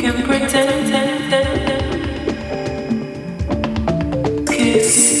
can pretend. Kiss.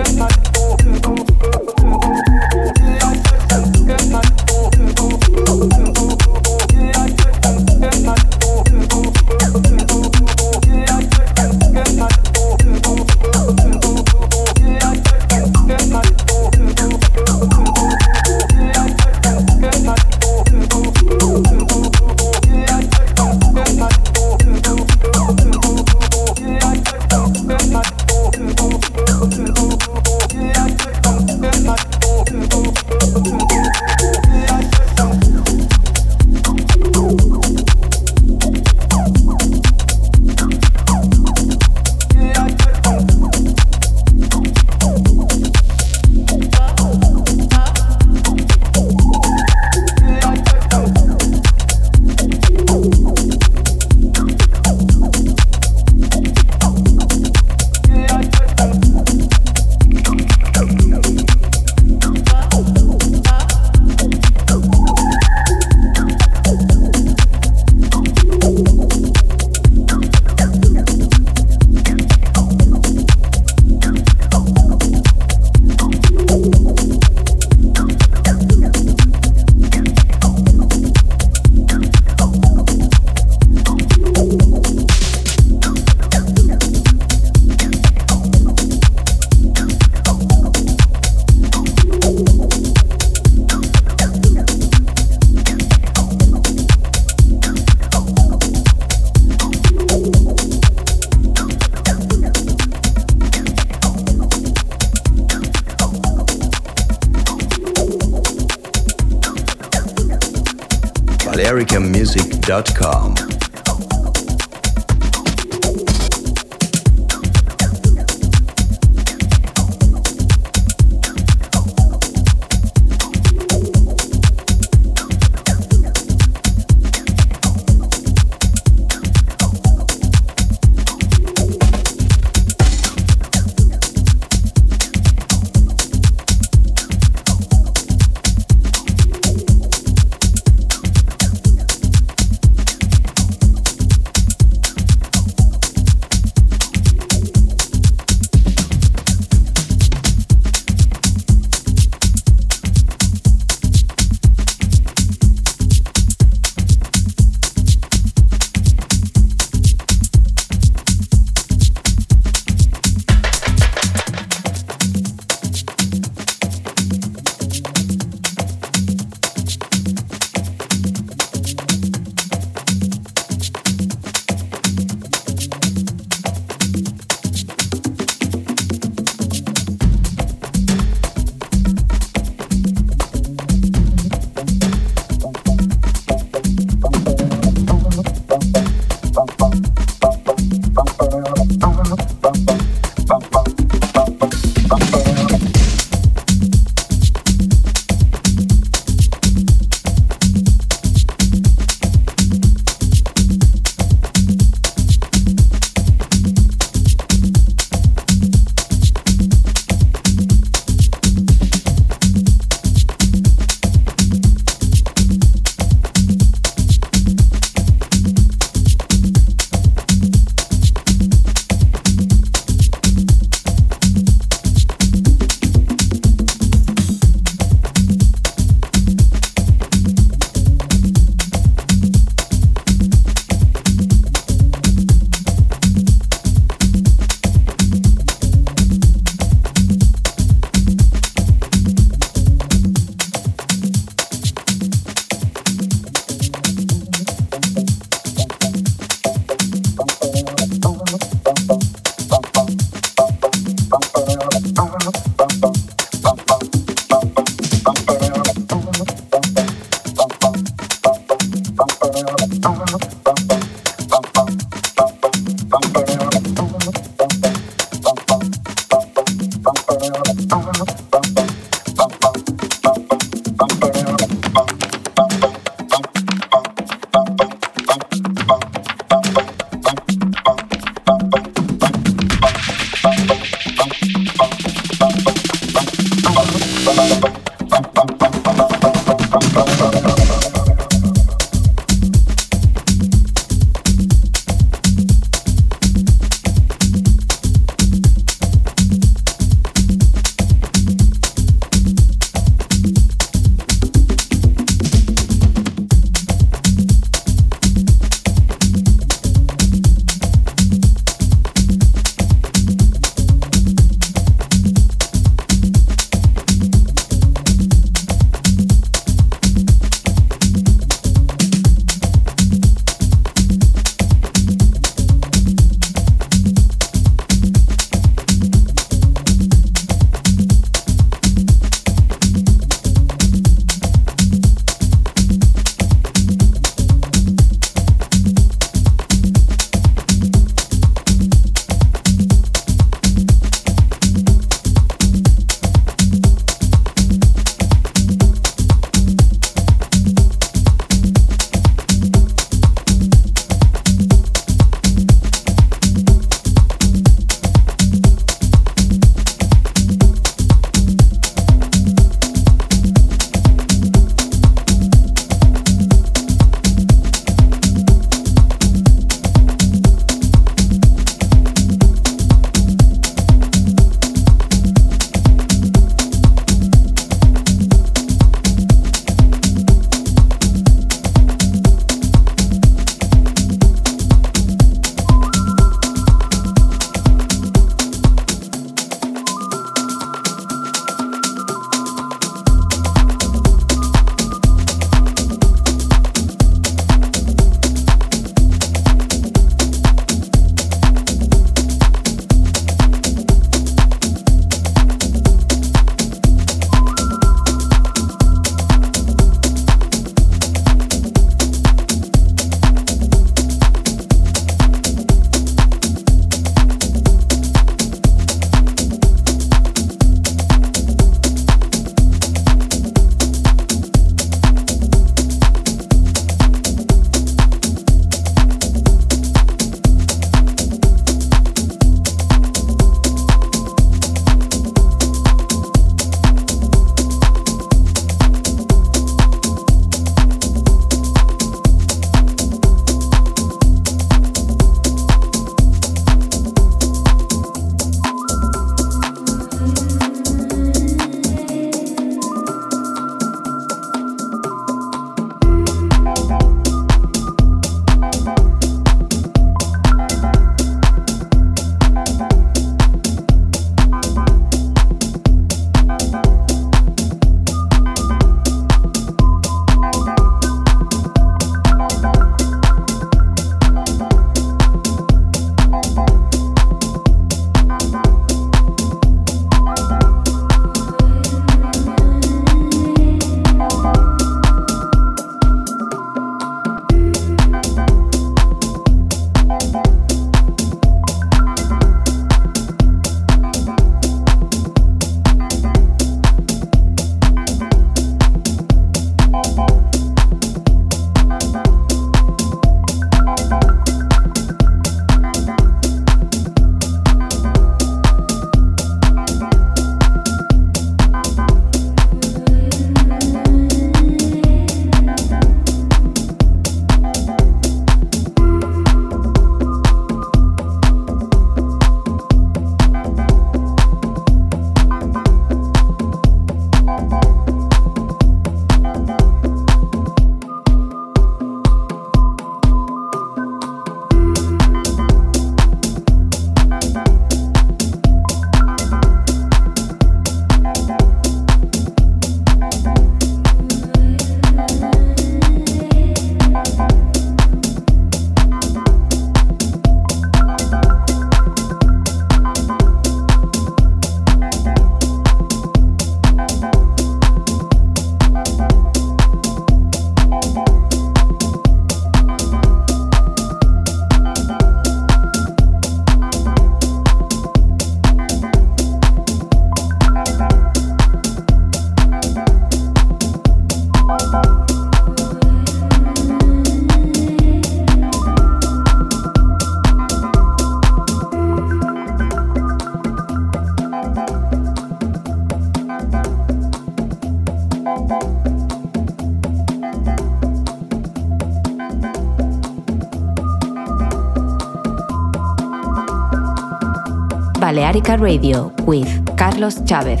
Balearica Radio with Carlos Chávez.